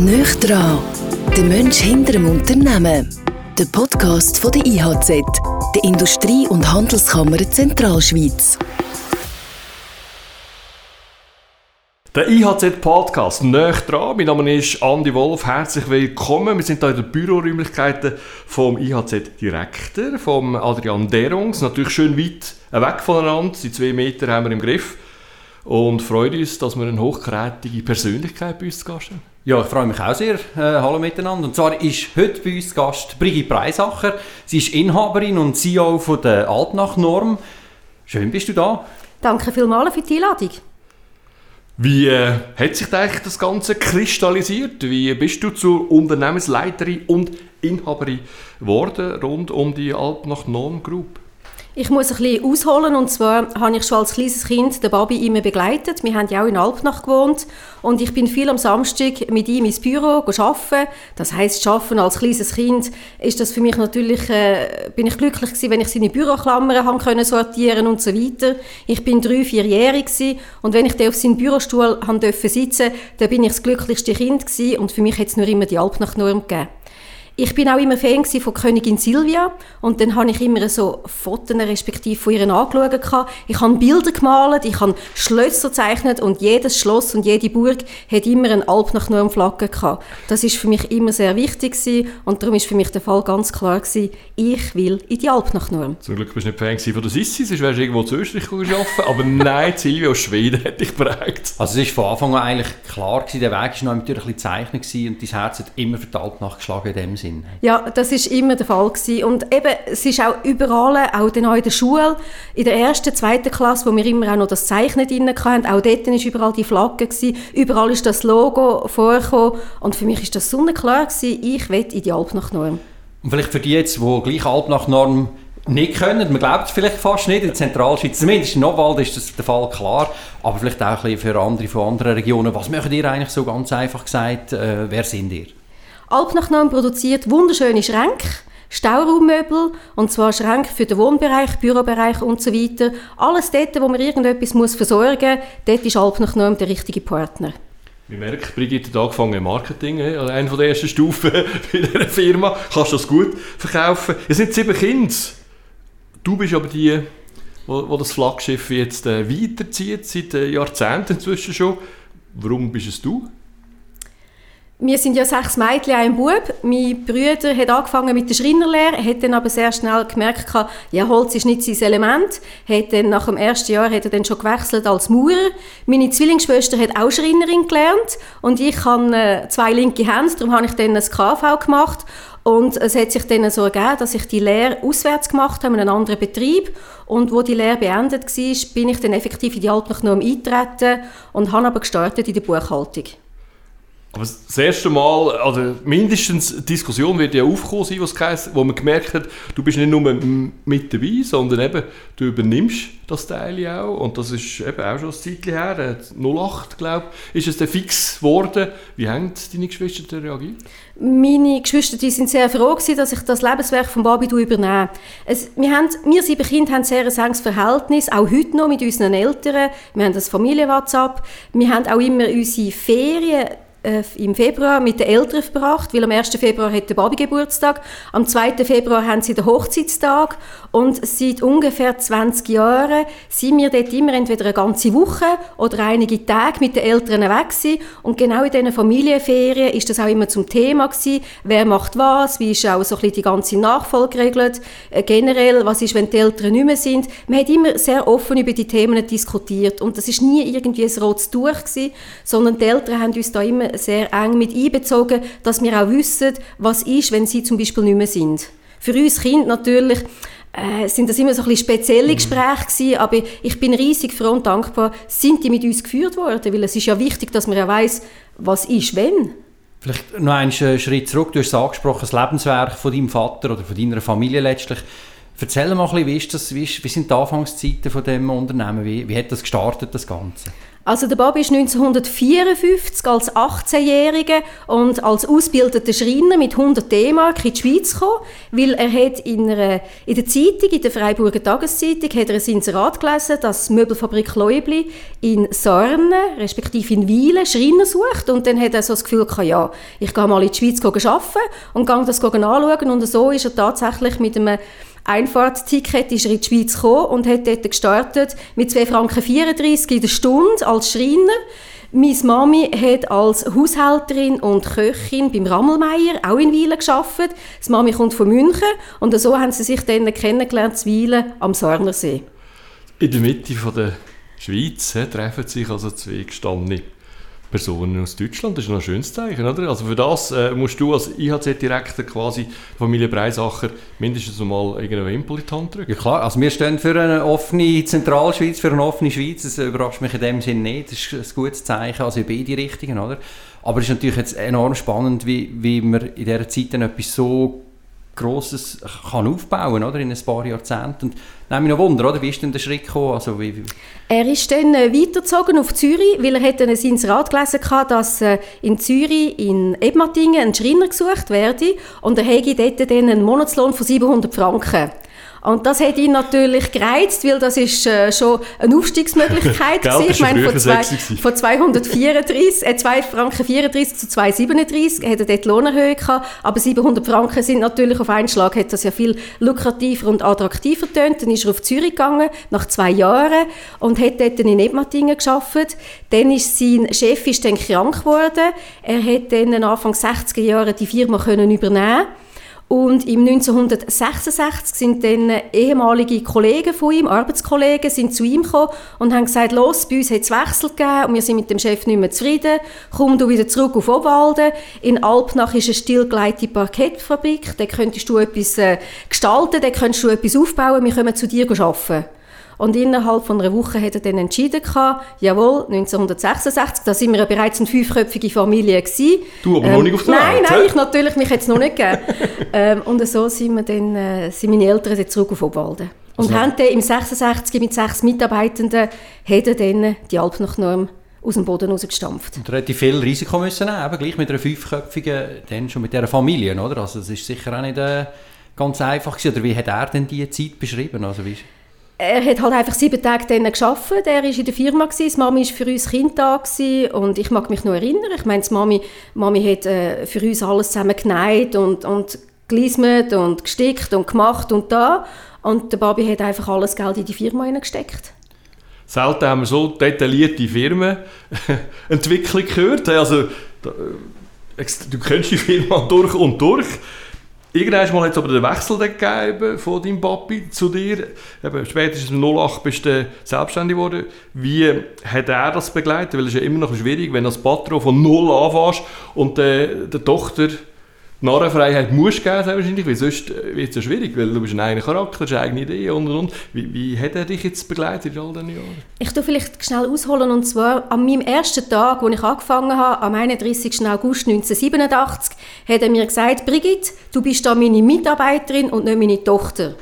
Nöch dran, der Mensch hinter dem Unternehmen. Der Podcast von der IHZ, der Industrie- und Handelskammer Zentralschweiz. Der IHZ-Podcast «Nöch dran». Mein Name ist Andi Wolf. Herzlich willkommen. Wir sind hier in den Büroräumlichkeiten vom IHZ-Direktor, vom Adrian Derungs. Natürlich schön weit weg voneinander. Die zwei Meter haben wir im Griff. Und freut uns, dass wir eine hochkarätige Persönlichkeit bei uns zu Gast haben. Ja, ich freue mich auch sehr. Äh, hallo miteinander. Und zwar ist heute bei uns Gast Brigitte Preisacher. Sie ist Inhaberin und CEO von der Altnach-Norm. Schön bist du da. Danke vielmals für die Einladung. Wie äh, hat sich eigentlich das Ganze kristallisiert? Wie bist du zur Unternehmensleiterin und Inhaberin geworden rund um die Altnach-Norm Group? Ich muss ein bisschen ausholen und zwar habe ich schon als kleines Kind den Babi immer begleitet. Wir haben ja auch in Alpnach gewohnt und ich bin viel am Samstag mit ihm ins Büro arbeiten. Das heißt, arbeiten als kleines Kind ist das für mich natürlich, äh, bin ich glücklich gewesen, wenn ich seine Büroklammern haben können sortieren und so weiter. Ich bin drei, vierjährig gewesen und wenn ich dann auf seinem Bürostuhl haben dürfen sitzen, dann bin ich das glücklichste Kind gewesen und für mich hat es nur immer die Alpnach-Norm gegeben. Ich bin auch immer Fan von Königin Silvia und dann habe ich immer so Fotos respektive von ihr angeschaut. Ich habe Bilder gemalt, ich habe Schlösser gezeichnet und jedes Schloss und jede Burg hat immer eine Alp nach Norm Flagge gehabt. Das ist für mich immer sehr wichtig gewesen und darum ist für mich der Fall ganz klar gewesen, ich will in die Alp nach Norm. Zum Glück bist du nicht Fan von der Sissi, sonst wärst du irgendwo zu Österreich arbeiten aber nein, Silvia aus Schweden hat dich prägt. Also es ist von Anfang an eigentlich klar gewesen, der Weg war noch natürlich ein bisschen gezeichnet und dein Herz hat immer für die Alp geschlagen in dem Sinn. Sinn. Ja, das ist immer der Fall gewesen. und eben es ist auch überall, auch dann auch in der Schule, in der ersten, zweiten Klasse, wo wir immer auch noch das Zeichnen drin hatten, auch dort ist überall die Flagge gewesen, überall ist das Logo vorgekommen und für mich ist das sonnenklar gewesen, ich will in die Alpnachnorm. Und vielleicht für die jetzt, die gleich Alpnachnorm nicht können. Man glaubt es vielleicht fast nicht. In der Zentralschweiz, zumindest in Nobwald ist das der Fall klar. Aber vielleicht auch ein bisschen für andere von anderen Regionen. Was möchtet ihr eigentlich so ganz einfach gesagt? Äh, wer sind ihr? Alpnachnorm produziert wunderschöne Schränke, Stauraummöbel, und zwar Schränke für den Wohnbereich, Bürobereich und so weiter. Alles dort, wo man irgendetwas muss versorgen muss, dort ist Alpnachnorm der richtige Partner. Wir merken, Brigitte hat angefangen im Marketing, also eine der ersten Stufen bei dieser Firma. Kannst du das gut verkaufen? Es sind sieben Kinder. Du bist aber die, wo das Flaggschiff jetzt äh, weiterzieht, seit äh, Jahrzehnten inzwischen schon. Warum bist es du? Wir sind ja sechs Mädchen, ein Bub. Mein Bruder hat angefangen mit der Schreinerlehre, hat dann aber sehr schnell gemerkt, ja, Holz ist nicht sein Element. Hat dann nach dem ersten Jahr hat er dann schon gewechselt als Maurer. Meine Zwillingsschwester hat auch Schreinerin gelernt und ich habe äh, zwei linke Hände, darum habe ich dann ein KV gemacht und es hat sich dann so ergeben, dass ich die Lehre auswärts gemacht habe, in einem anderen Betrieb. Und wo die Lehre beendet war, bin ich dann effektiv in die Altnachnorm eingetreten und habe aber gestartet in der Buchhaltung. Aber das erste Mal, also mindestens Diskussion wird ja aufgekommen sein, was heisst, wo man gemerkt hat, du bist nicht nur mit dabei, sondern eben, du übernimmst das Teil auch. Und das ist eben auch schon ein Zeitchen her, 08, glaube ich, ist es dann fix geworden. Wie haben deine Geschwister reagiert? Meine Geschwister die sind sehr froh gewesen, dass ich das Lebenswerk von Babi übernehme. Es, wir, haben, wir sieben Kinder haben sehr ein sehr enges Verhältnis, auch heute noch mit unseren Eltern. Wir haben das Familie-WhatsApp. Wir haben auch immer unsere Ferien äh, im Februar mit den Eltern verbracht, weil am 1. Februar hat der Babi Geburtstag, am 2. Februar haben sie den Hochzeitstag und seit ungefähr 20 Jahren sind wir dort immer entweder eine ganze Woche oder einige Tage mit den Eltern weg gewesen. und genau in diesen Familienferien ist das auch immer zum Thema gewesen, wer macht was, wie ist auch so ein bisschen die ganze Nachfolge geregelt, äh, generell, was ist, wenn die Eltern nicht mehr sind. Man hat immer sehr offen über die Themen diskutiert und das ist nie irgendwie ein rotes Tuch gewesen, sondern die Eltern haben uns da immer sehr eng mit einbezogen, dass wir auch wissen, was ist, wenn sie zum Beispiel nicht mehr sind. Für uns Kinder natürlich äh, sind das immer so ein bisschen spezielle. Gespräche gewesen, aber ich bin riesig froh und dankbar, sind die mit uns geführt worden, weil es ist ja wichtig, dass man ja weiß, was ist, wenn. Vielleicht noch einen Schritt zurück. Du hast es angesprochen, das Lebenswerk von deinem Vater oder von deiner Familie letztlich. Erzähl mal ein bisschen, wie, ist das, wie, ist, wie sind die Anfangszeiten von dem Unternehmen? Wie, wie hat das gestartet, das Ganze? Also der Bob ist 1954 als 18-Jähriger und als ausgebildeter Schreiner mit 100 D-Mark in die Schweiz gekommen, weil er hat in, einer, in der Zeitung, in der Freiburger Tageszeitung, hat er ein Inserat gelesen, dass die Möbelfabrik Leubli in Sarne, respektive in Wielen, Schreiner sucht. Und dann hat er so das Gefühl gehabt, ja, ich gehe mal in die Schweiz arbeiten und gehe das anschauen. Und so ist er tatsächlich mit einem Einfahrtticket ist er in die Schweiz gekommen und hat dort gestartet mit 2,34 Franken in der Stunde als Schreiner. Meine Mami hat als Haushälterin und Köchin beim Rammelmeier auch in Wielen gearbeitet. Die Mami kommt von München und so haben sie sich dann kennengelernt, zu Wielen am Sarnersee. In der Mitte von der Schweiz he, treffen sich also zwei gestandene Personen aus Deutschland. Das ist noch ein schönes Zeichen, oder? Also für das äh, musst du als IHZ-Direktor quasi Familie Breisacher mindestens mal irgendeinen Wimpel in die Hand drücken. Ja klar, also wir stehen für eine offene Zentralschweiz, für eine offene Schweiz. Das überrascht mich in dem Sinne nicht. Das ist ein gutes Zeichen, also in beide Richtungen, oder? Aber es ist natürlich jetzt enorm spannend, wie, wie man in dieser Zeit dann etwas so Grosses kann aufbauen oder, in ein paar Jahrzehnten. Und nehme mich noch Wunder, oder? wie ist denn der Schritt gekommen? Also, wie, wie er ist dann äh, weitergezogen auf Zürich, weil er hat dann Inserat gelesen hatte, dass äh, in Zürich, in Ebmatingen, ein Schreiner gesucht werde und er hätte dort dann einen Monatslohn von 700 Franken. Und das hat ihn natürlich gereizt, weil das ist äh, schon eine Aufstiegsmöglichkeit Geld Ich meine, von, zwei, von 234, äh, 2 Franken 34 zu 237 hat er dort Lohnerhöhung gehabt, aber 700 Franken sind natürlich auf einen Schlag, hat das ja viel lukrativer und attraktiver getönt. Dann ist er auf Zürich gegangen, nach zwei Jahren, und hat dort in Edmatingen gearbeitet. Dann ist sein Chef ist dann krank geworden. Er hat dann Anfang 60er Jahre die Firma können übernehmen und im 1966 sind dann ehemalige Kollegen von ihm, Arbeitskollegen, sind zu ihm gekommen und haben gesagt, los, bei uns hat es Wechsel gegeben und wir sind mit dem Chef nicht mehr zufrieden. Komm du wieder zurück auf Obwalden. In Alpnach ist eine stillgelegte Parkettfabrik. Da könntest du etwas äh, gestalten, da könntest du etwas aufbauen. Wir kommen zu dir arbeiten. Und innerhalb von einer Woche hat er dann entschieden, gehabt, jawohl, 1966, da sind wir ja bereits eine fünfköpfige Familie gewesen. Du aber ähm, noch nicht auf der Nein, Welt, nein, hä? ich natürlich, mich hätte es noch nicht gegeben. ähm, und so sind, wir dann, äh, sind meine Eltern dann zurück auf Obwalden. Und Also- haben dann im 66 mit sechs Mitarbeitenden hat er dann die Alpnachnorm aus dem Boden rausgestampft. Und relativ viel Risiko müssen nehmen, gleich mit einer fünfköpfigen, dann schon mit dieser Familie, oder? Also das ist sicher auch nicht äh, ganz einfach gewesen. Oder wie hat er denn die Zeit beschrieben? Also wie ist Er hat halt einfach sieben Tage dann gearbeitet. Er war in der Firma, gewesen. die Mami war für uns Kind da gewesen. und ich mag mich noch erinnern. Ich meine, Mami, Mami hat äh, für uns alles zusammen genäht und, und gelismet und gestickt und gemacht und da. Und der Babi hat einfach alles Geld in die Firma hineingesteckt. Selten haben wir so detaillierte Firmenentwicklung gehört. Also, äh, du kennst die Firma durch und durch. Irgendwann hat es aber den Wechsel gegeben von deinem Papi zu dir. Eben, spätestens im 08 bist du selbstständig geworden. Wie hat er das begleitet? Weil es ist ja immer noch schwierig, wenn du als Patron von null anfängst und äh, der Tochter Narrenfreiheit musst geben, sehr wahrscheinlich, weil sonst wird es ja schwierig, weil du bist ein eigener Charakter, du hast eine eigene Idee und und und. Wie, wie hat er dich jetzt begleitet in all diesen Jahren? Ich tue vielleicht schnell ausholen und zwar an meinem ersten Tag, als ich angefangen habe, am 31. August 1987, hat er mir gesagt, Brigitte, du bist da meine Mitarbeiterin und nicht meine Tochter.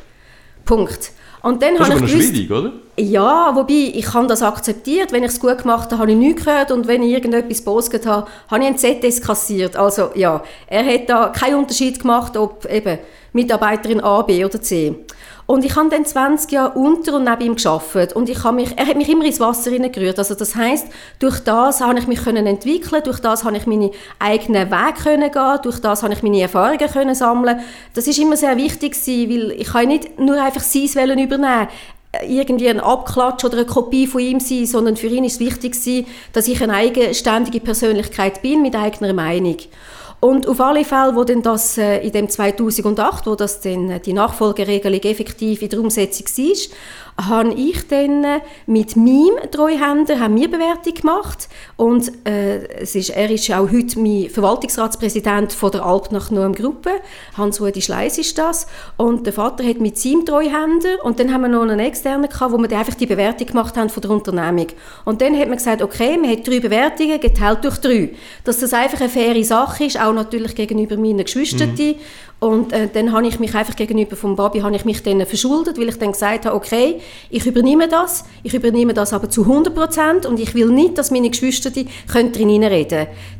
Punkt. Und dann Das ist aber ich noch gewusst, schwierig, oder? Ja, wobei, ich habe das akzeptiert. Wenn ich es gut gemacht habe, habe ich nichts gehört. Und wenn ich irgendetwas bosget habe, habe ich ein ZS kassiert. Also ja, er hat da keinen Unterschied gemacht, ob eben Mitarbeiterin A, B oder C. Und ich habe dann 20 Jahre unter und neben ihm gearbeitet. Und ich habe mich, er hat mich immer ins Wasser hineingerührt. Also das heißt, durch das habe ich mich können entwickeln, durch das habe ich meine eigenen Wege können gehen, durch das habe ich meine Erfahrungen können sammeln. Das ist immer sehr wichtig gewesen, weil ich kann nicht nur einfach sein Wollen übernehmen irgendwie ein Abklatsch oder eine Kopie von ihm sein, sondern für ihn ist wichtig dass ich eine eigenständige Persönlichkeit bin mit eigener Meinung. Und auf alle Fälle, wo denn das äh, in dem 2008, wo das denn äh, die Nachfolgeregelung effektiv in der Umsetzung war, habe ich dann mit meinem Treuhänder haben wir Bewertung gemacht. Und äh, es ist, er ist auch heute mein Verwaltungsratspräsident von der Alp nach Noam Gruppe, Hans-Rudi Schleiss ist das. Und der Vater hat mit seinem Treuhänder und dann haben wir noch einen externen gehabt, wo wir einfach die Bewertung gemacht haben von der Unternehmung. Und dann hat man gesagt, okay, man hat drei Bewertungen geteilt durch drei, dass das einfach eine faire Sache ist, auch natürlich gegenüber meinen Geschwistern mhm. Und äh, dann habe ich mich einfach gegenüber vom Babi habe ich mich dann verschuldet, weil ich dann gesagt habe, okay, ich übernehme das, ich übernehme das aber zu 100 Prozent und ich will nicht, dass meine Geschwister die können drin.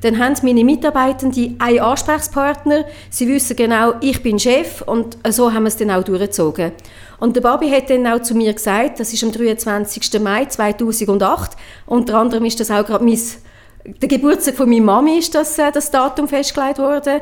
Dann haben meine Mitarbeitenden einen Ansprechpartner, sie wissen genau, ich bin Chef und äh, so haben wir es dann auch durchgezogen. Und der Babi hat dann auch zu mir gesagt, das ist am 23. Mai 2008, unter anderem ist das auch gerade mein der Geburtstag von meiner Mami ist das, äh, das Datum festgelegt worden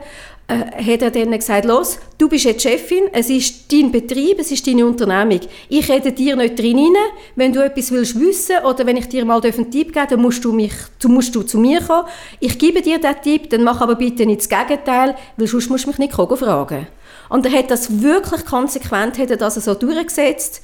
äh, hat er dann gesagt, los, du bist jetzt Chefin, es ist dein Betrieb, es ist deine Unternehmung. Ich rede dir nicht drin rein. Wenn du etwas willst wissen oder wenn ich dir mal einen Tipp geben dann musst du, mich, du musst du zu mir kommen. Ich gebe dir diesen Tipp, dann mach aber bitte nicht das Gegenteil, weil sonst musst du mich nicht fragen. Und er hat das wirklich konsequent hat er das so durchgesetzt.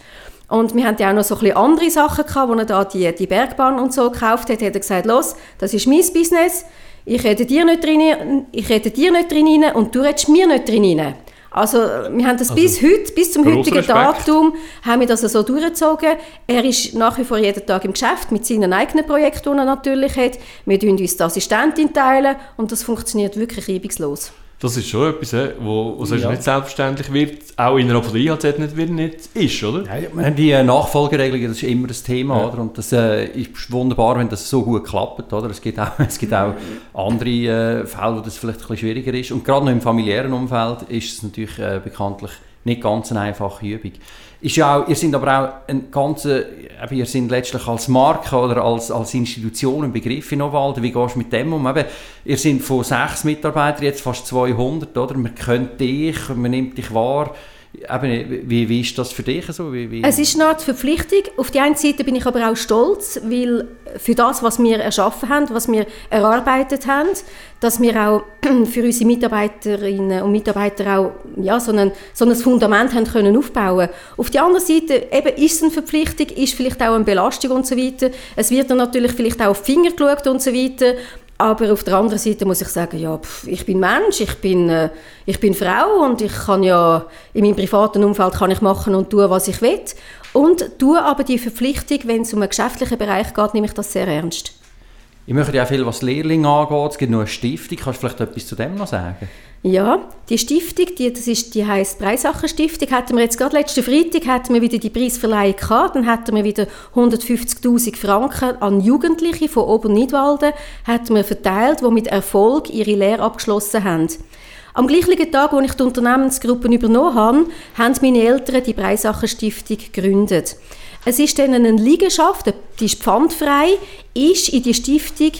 Und wir hatten ja auch noch so ein bisschen andere Sachen gehabt, wo er da die, die Bergbahn und so gekauft hat, hat er gesagt, los, das ist mein Business, ich rede dir nicht drin, ich rede dir nicht drin und du redest mir nicht drin. Also wir haben das also, bis heute, bis zum heutigen Respekt. Datum, haben wir das so durchgezogen. Er ist nach wie vor jeden Tag im Geschäft mit seinen eigenen Projekten, die er natürlich hat. Wir teilen uns die Assistentin teilen und das funktioniert wirklich reibungslos. Das ist schon etwas, wo, wo ja. nicht selbstverständlich wird, auch innerhalb von der IHZ nicht, wird, nicht ist, oder? Ja, die äh, Nachfolgeregelung, das ist immer das Thema, ja. oder? Und das äh, ist wunderbar, wenn das so gut klappt, oder? Es gibt auch, es gibt auch andere äh, Fälle, wo das vielleicht ein bisschen schwieriger ist. Und gerade noch im familiären Umfeld ist es natürlich äh, bekanntlich nicht ganz eine einfache Übung. Ist ja auch, ihr seid aber auch ein ganze, ihr seid letztlich als Marke oder als, als Institution ein Begriff in Nowalden. Wie gehst du mit dem um? Eben, ihr seid von sechs Mitarbeitern jetzt fast 200, oder? Man kennt dich, man nimmt dich wahr. Eben, wie, wie ist das für dich so? Wie, wie? Es ist eine Art Verpflichtung. Auf der einen Seite bin ich aber auch stolz, weil für das, was wir erschaffen haben, was wir erarbeitet haben, dass wir auch für unsere Mitarbeiterinnen und Mitarbeiter auch ja, so, ein, so ein Fundament haben können aufbauen Auf der anderen Seite eben ist es eine Verpflichtung, ist vielleicht auch eine Belastung und so weiter. Es wird dann natürlich vielleicht auch auf die Finger geschaut und so weiter. Aber auf der anderen Seite muss ich sagen, ja, ich bin Mensch, ich bin, äh, ich bin Frau und ich kann ja in meinem privaten Umfeld kann ich machen und tun, was ich will. Und tue aber die Verpflichtung, wenn es um einen geschäftlichen Bereich geht, nehme ich das sehr ernst. Ich möchte ja viel, was Lehrlinge angeht. Es gibt noch eine Stiftung. Kannst du vielleicht etwas zu dem noch sagen? Ja, die Stiftung, die, das ist, die heisst Breisacher Stiftung, hatten wir jetzt gerade letzten Freitag hatten wir wieder die Preisverleihung gehabt, dann hatten wir wieder 150'000 Franken an Jugendliche von Obernidwalden hatten wir verteilt, die mit Erfolg ihre Lehre abgeschlossen haben. Am gleichen Tag, als ich die Unternehmensgruppe übernommen habe, haben meine Eltern die Breisacher Stiftung gegründet. Es ist dann eine Liegenschaft, die ist pfandfrei, ist in die Stiftung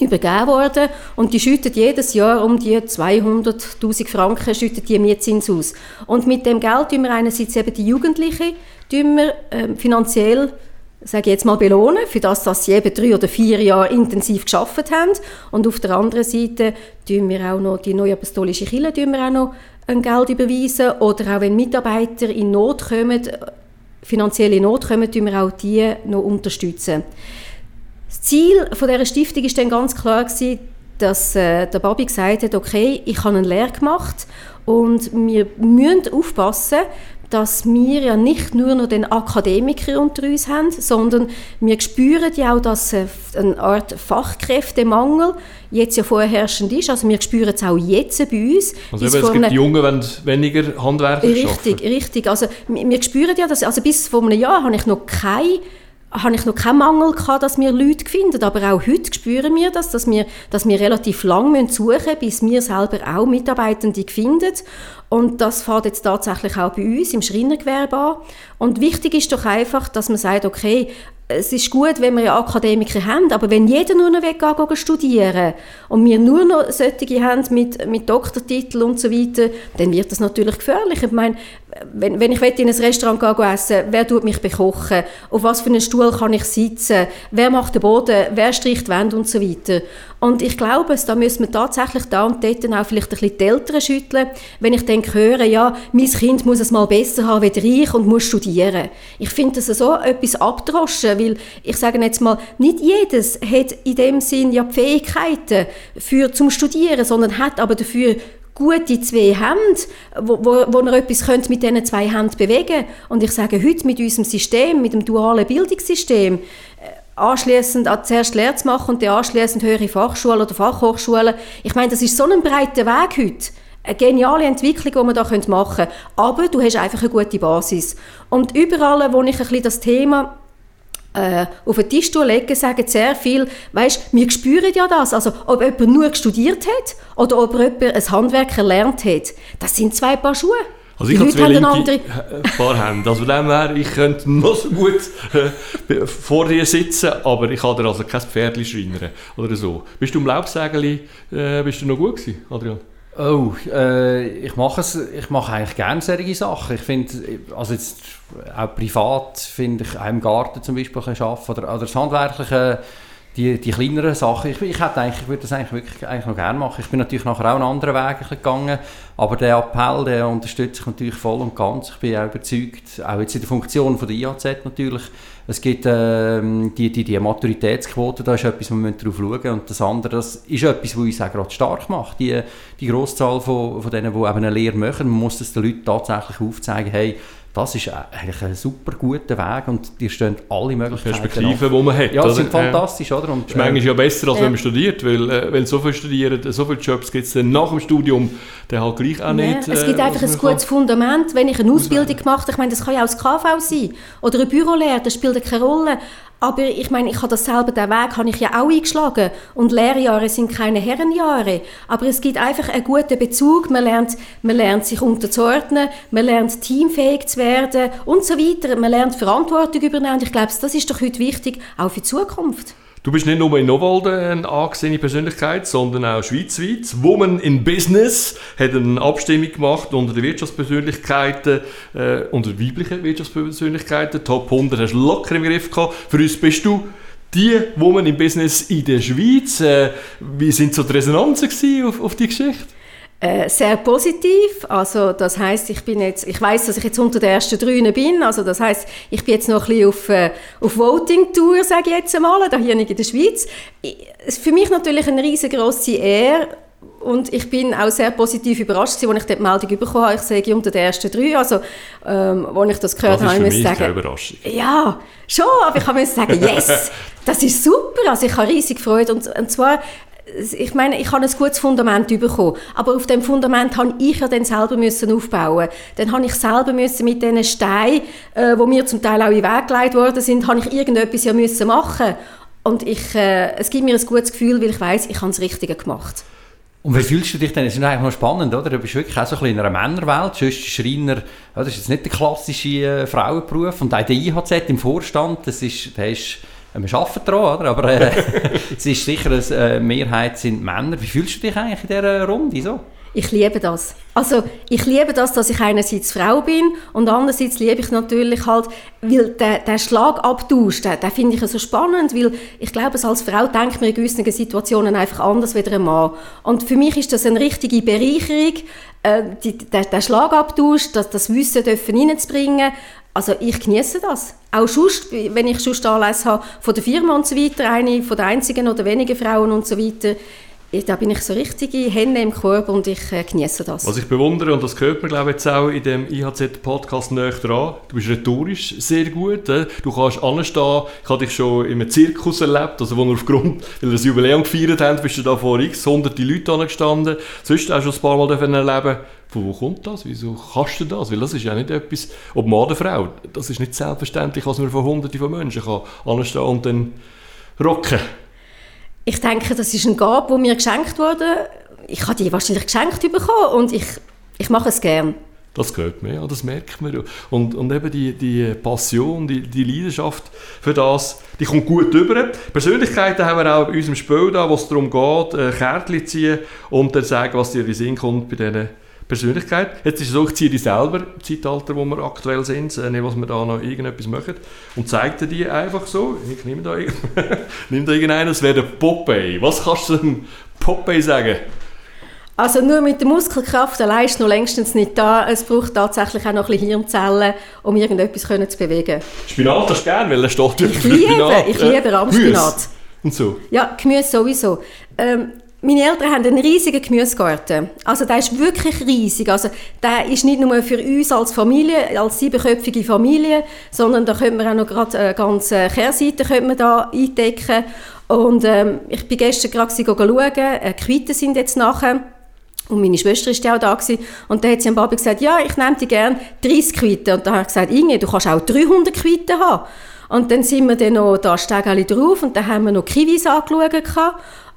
übergeben worden und die schüttet jedes Jahr um die 200'000 Franken schüttet die Mietzins aus. Und mit dem Geld tun wir einerseits eben die Jugendlichen wir, äh, finanziell sage jetzt mal belohnen, für das, dass sie eben drei oder vier Jahre intensiv geschafft haben. Und auf der anderen Seite tun wir auch noch die neue apostolische Kirche tun wir auch noch ein Geld überweisen oder auch wenn Mitarbeiter in Not kommen, finanzielle Not kommen, tun wir auch die noch unterstützen. Das Ziel von dieser Stiftung war dann ganz klar, gewesen, dass äh, der Babi gesagt hat, okay, ich habe eine Lehre gemacht und wir müssen aufpassen, dass wir ja nicht nur noch den Akademiker unter uns haben, sondern wir spüren ja auch, dass eine Art Fachkräftemangel jetzt ja vorherrschend ist. Also wir spüren es auch jetzt bei uns. Also eben, es gibt die Jungen, wenn weniger Handwerker Richtig, arbeiten. richtig. Also wir spüren ja, dass, also bis vor einem Jahr habe ich noch keine habe ich noch keinen Mangel gehabt, dass wir Leute finden, aber auch heute spüren wir das, dass wir, dass wir relativ lange suchen müssen, bis wir selber auch Mitarbeitende finden und das fährt jetzt tatsächlich auch bei uns im Schreinergewerbe an. Und wichtig ist doch einfach, dass man sagt, okay, es ist gut, wenn wir ja Akademiker haben, aber wenn jeder nur noch weggeht, studieren und wir nur noch solche haben mit, mit Doktortitel und so weiter, dann wird das natürlich gefährlich. Ich meine, wenn, wenn ich in ein Restaurant gehen essen wer tut mich bekochen? Auf was für einen Stuhl kann ich sitzen? Wer macht den Boden? Wer stricht Wände und so weiter? Und ich glaube, da müssen wir tatsächlich da und dort auch vielleicht ein bisschen die Eltern schütteln, wenn ich denke, höre, ja, mein Kind muss es mal besser haben wie ich und muss studieren. Ich finde das so etwas abdroschen, weil ich sage jetzt mal, nicht jedes hat in dem Sinn ja die Fähigkeiten für zum Studieren, sondern hat aber dafür gute zwei Hände, wo, wo, wo ihr etwas könnt mit diesen zwei Händen bewegen Und ich sage heute mit unserem System, mit dem dualen Bildungssystem, äh, anschließend zuerst Lehre zu machen und dann anschließend höhere Fachschule oder Fachhochschule. Ich meine, das ist so ein breiter Weg heute. Eine geniale Entwicklung, die man da machen könnte. Aber du hast einfach eine gute Basis. Und überall, wo ich ein bisschen das Thema äh, auf den Tisch legen, sagen sehr viel, weißt, wir spüren ja das, also ob jemand nur studiert hat oder ob jemand ein Handwerk erlernt hat, das sind zwei Paar Schuhe. Also ich habe zwei linke andere... paar Hände. Also von dem her, ich könnte noch so gut äh, vor dir sitzen, aber ich kann dir also kein Pferdchen schreinern oder so. Bist du im Laubsägeli, äh, bist du noch gut gewesen, Adrian? Oh, äh, ich mache es, ich mache eigentlich gerne solche Sachen. Ich finde, also jetzt auch privat finde ich auch im Garten zum Beispiel arbeiten oder, oder das handwerkliche, die, die kleineren Sachen. Ich, ich, hätte eigentlich, ich würde das eigentlich wirklich eigentlich noch gerne machen. Ich bin natürlich nachher auch einen anderen Weg gegangen, aber der Appell, der unterstütze ich natürlich voll und ganz. Ich bin auch überzeugt, auch jetzt in der Funktion von der IAZ natürlich, es gibt ähm, die, die, die Maturitätsquote, da ist etwas, wo wir darauf schauen. Und das andere, das ist etwas, was uns auch gerade stark macht. Die, die Grosszahl von, von denen, die eben eine Lehre machen, man muss das den Leuten tatsächlich aufzeigen, hey, das ist eigentlich ein super guter Weg und dir stehen alle Möglichkeiten Perspektiven, die man hat. Ja, das sind fantastisch, oder? Und, ist manchmal ja besser, als ja. wenn man studiert, weil äh, wenn so viel studieren, so viele Jobs gibt es dann nach dem Studium dann halt gleich auch nicht. Ja, es gibt äh, einfach ein gutes Fundament, wenn ich eine Ausbildung gemacht habe, ich meine, das kann ja auch das KV sein oder ein Bürolehrer, das spielt keine Rolle. Aber ich meine, ich habe das selber, den Weg habe ich ja auch eingeschlagen. Und Lehrjahre sind keine Herrenjahre. Aber es gibt einfach einen guten Bezug. Man lernt, man lernt sich unterzuordnen, man lernt teamfähig zu werden und so weiter. Man lernt Verantwortung übernehmen. Und ich glaube, das ist doch heute wichtig, auch für die Zukunft. Du bist nicht nur in Nowalden eine angesehene Persönlichkeit, sondern auch schweizweit. Woman in Business hat eine Abstimmung gemacht unter den Wirtschaftspersönlichkeiten, äh, unter weiblichen Wirtschaftspersönlichkeiten. Top 100 hast du locker im Griff gehabt. Für uns bist du die Woman in Business in der Schweiz. Äh, wie sind so die Resonanzen auf, auf die Geschichte? Äh, sehr positiv. Also das heißt, ich bin jetzt, ich weiß, dass ich jetzt unter den ersten drei bin. Also das heißt, ich bin jetzt noch ein bisschen auf, äh, auf Voting-Tour, sage ich jetzt einmal, da hier in der Schweiz. Es ist für mich natürlich eine riesengroße Ehre und ich bin auch sehr positiv überrascht, als ich die Meldung bekommen habe. Ich sage unter den ersten drei. Also, ähm, als ich das gehört das habe, ich sagen, keine Überraschung. Ja, schon, aber ich kann sagen, yes, das ist super. Also ich habe riesig Freude. Und, und zwar ich meine, ich habe ein gutes Fundament bekommen, aber auf dem Fundament habe ich ja dann selber müssen aufbauen. Dann habe ich selber müssen mit diesen Steinen, äh, wo mir zum Teil auch in den Weg gelegt worden sind, habe ich irgendetwas ja müssen machen. Und ich, äh, es gibt mir ein gutes Gefühl, weil ich weiß, ich habe das Richtige gemacht. Und wie fühlst du dich denn? Das ist eigentlich noch spannend, oder? Du bist wirklich auch so ein bisschen in einer Männerwelt. Sonst Schreiner, das ist jetzt nicht der klassische äh, Frauenberuf. Und auch der IHZ im Vorstand, das ist, der ist wir arbeiten daran, oder? aber äh, es ist sicher, eine äh, Mehrheit sind Männer. Wie fühlst du dich eigentlich in dieser Runde so? Ich liebe das. Also ich liebe das, dass ich einerseits Frau bin und andererseits liebe ich natürlich halt, weil der, der Schlagabtausch, den, den finde ich so spannend, weil ich glaube, als Frau denkt man in gewissen Situationen einfach anders als ein Mann. Und für mich ist das eine richtige Bereicherung, äh, die, der, der Schlagabtausch, das, das Wissen dürfen reinzubringen also ich genieße das. Auch sonst, wenn ich sonst Anlässe habe von der Firma und so weiter, eine von den einzigen oder wenigen Frauen und so weiter, da bin ich so richtige Hände im Korb und ich äh, genieße das. Was ich bewundere, und das hört man glaube ich jetzt auch in dem IHZ-Podcast näher dran, du bist rhetorisch sehr gut, äh? du kannst anstehen, ich habe dich schon in einem Zirkus erlebt, also wo wir aufgrund, weil wir das Jubiläum gefeiert haben, bist du da vor x hunderte Leute angestanden, sonst auch schon ein paar Mal erleben von wo kommt das? Wieso kannst du das? Weil das ist ja nicht etwas, ob Mann oder Frau, das ist nicht selbstverständlich, was man von hunderten von Menschen kann anstehen und dann rocken. Ich denke, das ist ein Gabe, wo mir geschenkt wurde. Ich habe die wahrscheinlich geschenkt bekommen und ich, ich mache es gern. Das gehört mir, ja, das merkt man. Und, und eben die, die Passion, die, die Leidenschaft für das, die kommt gut rüber. Persönlichkeiten haben wir auch in unserem Spiel da, wo es darum geht, äh, Kärtchen ziehen und dann sagen, was dir in den Sinn kommt bei diesen Persönlichkeit. Jetzt ist es so, ich ziehe die selber im Zeitalter, wo wir aktuell sind, äh, nicht, was wir da noch irgendetwas machen, und zeige dir die einfach so. Ich nehme da, nimm da irgendeinen, das wäre der Popeye. Was kannst du dem Popeye sagen? Also nur mit der Muskelkraft allein ist noch längstens nicht da. Es braucht tatsächlich auch noch ein bisschen Hirnzellen, um irgendetwas zu bewegen. Spinat hast du gerne, weil er steht Ich liebe, ich liebe Rahmspinat. Und so? Ja, Gemüse sowieso. Ähm, meine Eltern haben einen riesigen Gemüsegarten. Also der ist wirklich riesig. Also der ist nicht nur für uns als Familie, als siebenköpfige Familie, sondern da können wir auch noch gerade eine ganze Kehrseite können wir da eindecken. Und ähm, ich bin gestern gerade schauen, äh, Quitten sind jetzt nachher. Und meine Schwester war auch da gewesen. Und dann hat sie am Babi gesagt, ja, ich nehme die gerne 30 Quitten. Und dann habe ich gesagt, Inge, du kannst auch 300 Quitten haben. Und dann sind wir dann noch da Stegeli drauf und dann haben wir noch Kiwis angeschaut.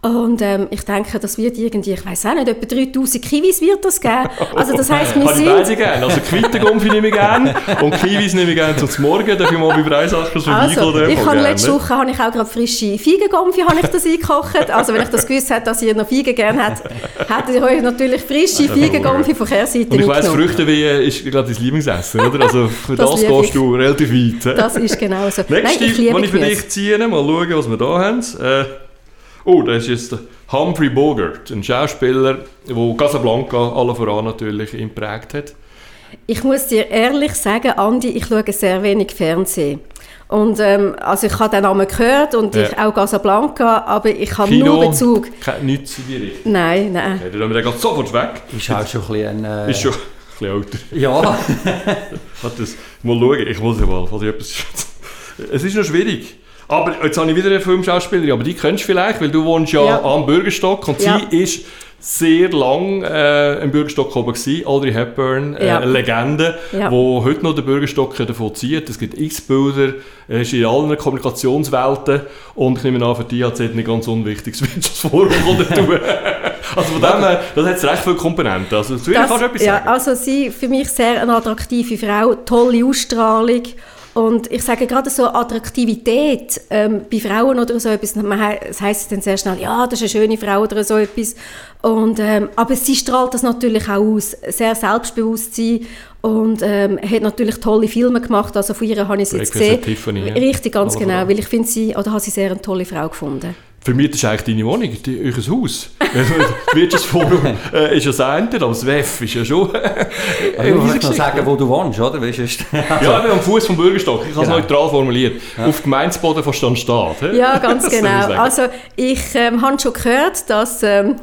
Und ähm, ich denke, das wird irgendwie, ich weiß auch nicht, etwa 3000 Kiwis wird das geben. Also das heisst, wir Habe sind... ich beide gerne. Also Quittengumpfi nehme ich gerne und Kiwis nehme ich gerne zum Morgen. Darf ich mal bei Breisachers Also, ich habe gerne. letzte Woche habe ich auch gerade frische Feigengumpfi habe ich das eingekocht. Also wenn ich das gewusst hätte, dass ihr noch Feigen gerne habt, hätte ich euch natürlich frische Feigengumpfi von Kehrseite Und ich weiss, mitgenommen. Früchtewehe ist gerade dein Lieblingsessen, oder? Also für Das das, gehst ich. du relativ weit. Das ist genau so. Nein, Nächste, ich liebe ich für dich ziehe, mal schauen, was wir da haben. Äh, oh, das ist jetzt Humphrey Bogart, ein Schauspieler, der Casablanca alle voran natürlich ihn geprägt hat. Ich muss dir ehrlich sagen, Andi, ich schaue sehr wenig Fernsehen. Und ähm, also ich habe den Namen gehört und Ja. ich auch Casablanca, aber ich habe Kino, nur Bezug. kein- nichts in die Richtung. Nein, nein. Okay, dann lassen wir den sofort weg. Ist auch schon ein bisschen. Äh, Ist schon ein bisschen älter. Ja, das, mal schauen, ich muss ja mal, falls ich etwas Es ist noch schwierig. Aber jetzt habe ich wieder eine Filmschauspielerin, aber die kennst du vielleicht, weil du wohnst ja, Ja. am Bürgerstock und Ja. sie ist sehr lang äh, im Bürgerstock oben gewesen. Audrey Hepburn, äh, Ja. eine Legende, Ja. wo heute noch den Bürgerstock davon zieht. Es gibt x-Bilder, er ist in allen Kommunikationswelten und ich nehme an, für die hat es nicht ganz unwichtiges Wirtschaftsforum tun. Also von dem her, das hat recht viele Komponenten. Also zu ihr Das- kannst du etwas ja, sagen. also sie für mich sehr eine attraktive Frau, tolle Ausstrahlung und ich sage gerade so Attraktivität ähm, bei Frauen oder so etwas, es heisst dann sehr schnell, ja, das ist eine schöne Frau oder so etwas und, ähm, aber sie strahlt das natürlich auch aus, sehr Selbstbewusstsein und ähm, hat natürlich tolle Filme gemacht, also von ihr habe ich es jetzt gesehen. Tiffany, ja. Richtig, ganz Alle genau, weil ich finde sie, oder habe sie sehr eine tolle Frau gefunden. Für mich ist eigentlich deine Wohnung, die, euer Haus. das Wirtschaftsforum äh, ist ja das eine, aber das WEF ist ja schon eine Also, du musst noch sagen, wo du wohnst, oder? Weißt du, ist- Ja, bin am Fuß vom Bürgerstock. Ich habe es Genau. neutral formuliert. Auf Gemeindesboden von Standstaat. hä? Ja, ganz Das genau. Also ich ähm, habe schon gehört, dass ähm,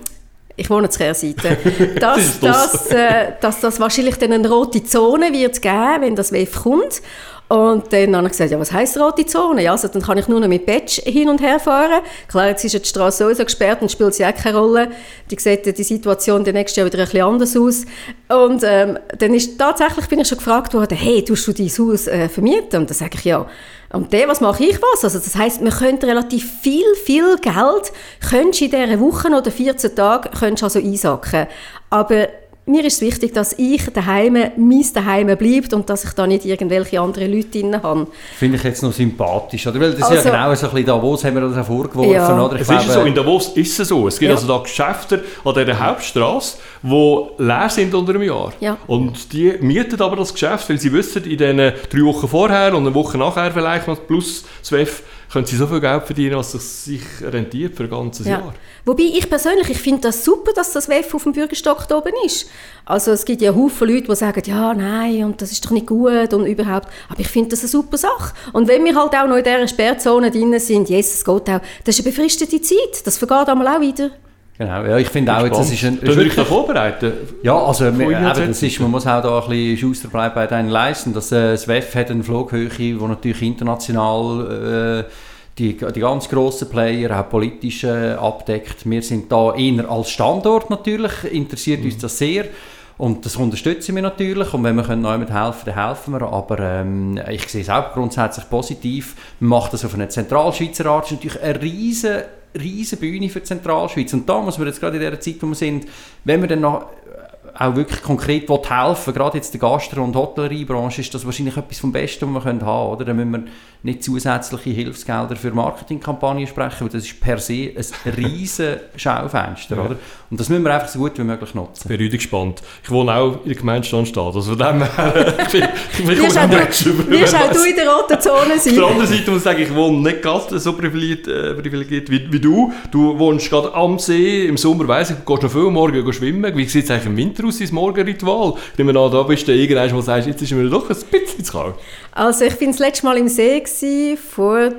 ich wohne zur Kehrseite, dass, ist das. dass, äh, dass das wahrscheinlich dann eine rote Zone wird geben, wenn das WEF kommt. Und dann habe ich gesagt, ja, was heisst rote Zone? Ja, also dann kann ich nur noch mit Badge hin und her fahren. Klar, jetzt ist ja die Straße sowieso gesperrt und spielt sie auch keine Rolle. Die sieht die Situation dann nächstes Jahr wieder ein bisschen anders aus. Und ähm, dann ist tatsächlich bin ich schon gefragt worden, hey, tust du dein Haus äh, vermieten? Und dann sage ich, ja. Und der, was mache ich was? Also das heißt, man könnte relativ viel, viel Geld könntest in dieser Woche oder 14 Tagen könntest also einsacken. Aber mir ist es wichtig, dass ich daheim, mein daheim bleibt und dass ich da nicht irgendwelche anderen Leute drin habe. Finde ich jetzt noch sympathisch, oder? Weil das ist Also- ja genau so ein bisschen Davos, haben wir das auch vorgeworfen, Ja. oder? Ich Es ist ja so, in glaube, Davos ist es so. Es gibt Ja. also da Geschäfte an dieser Hauptstraße, die leer sind unter einem Jahr. Ja. Und die mieten aber das Geschäft, weil sie wissen, in diesen drei Wochen vorher und eine Woche nachher vielleicht noch plus 12 können sie so viel Geld verdienen, was es sich rentiert für ein ganzes Ja. Jahr. Wobei ich persönlich, ich finde das super, dass das WEF auf dem Bürgerstock da oben ist. Also es gibt ja Haufen Leute, die sagen, ja, nein, und das ist doch nicht gut und überhaupt. Aber ich finde das eine super Sache. Und wenn wir halt auch noch in dieser Sperrzone drin sind, yes, es geht auch, das ist eine befristete Zeit. Das vergeht einmal auch wieder. Genau, ja, ich finde auch, jetzt, das ist ein... Dann würde ich da vorbereiten. Ja, also wir, eben, das ist, man muss auch da ein bisschen Schuster bleiben bei deinen Leisten. Das, äh, das WEF hat eine Flughöhe, die natürlich international äh, die, die ganz grossen Player, auch politisch äh, abdeckt. Wir sind da eher als Standort natürlich, interessiert uns das sehr. Und das unterstützen wir natürlich. Und wenn wir können jemand helfen, dann helfen wir. Aber ähm, ich sehe es auch grundsätzlich positiv. Man macht das auf eine Zentralschweizer Art. Das ist natürlich eine riesige, riesige Bühne für die Zentralschweiz. Und da muss man jetzt gerade in der Zeit, wo wir sind, wenn wir dann noch auch wirklich konkret helfen gerade jetzt der Gastro- und Hotelleriebranche, ist das wahrscheinlich etwas vom Besten, was wir haben können. Oder? Da müssen wir nicht zusätzliche Hilfsgelder für Marketingkampagnen sprechen, weil das ist per se ein riesiges Schaufenster. Ja. Oder? Und das müssen wir einfach so gut wie möglich nutzen. bin richtig gespannt. Ich wohne auch in der Gemeinde. Also von dem her, ich bin, ich bin auch du- in der roten Zone Auf sein. der anderen Seite muss ich sagen, ich wohne nicht ganz so privilegiert, äh, privilegiert wie, wie du. Du wohnst gerade am See, im Sommer weiss ich, du gehst noch viel morgen schwimmen. Wie sieht es eigentlich im Winter aus, dein Morgenritual? Ich nehme an, da bist du irgendwann mal sagst, jetzt ist mir doch ein bisschen zu kalt. Also ich bin das letzte Mal im See gewesen, vor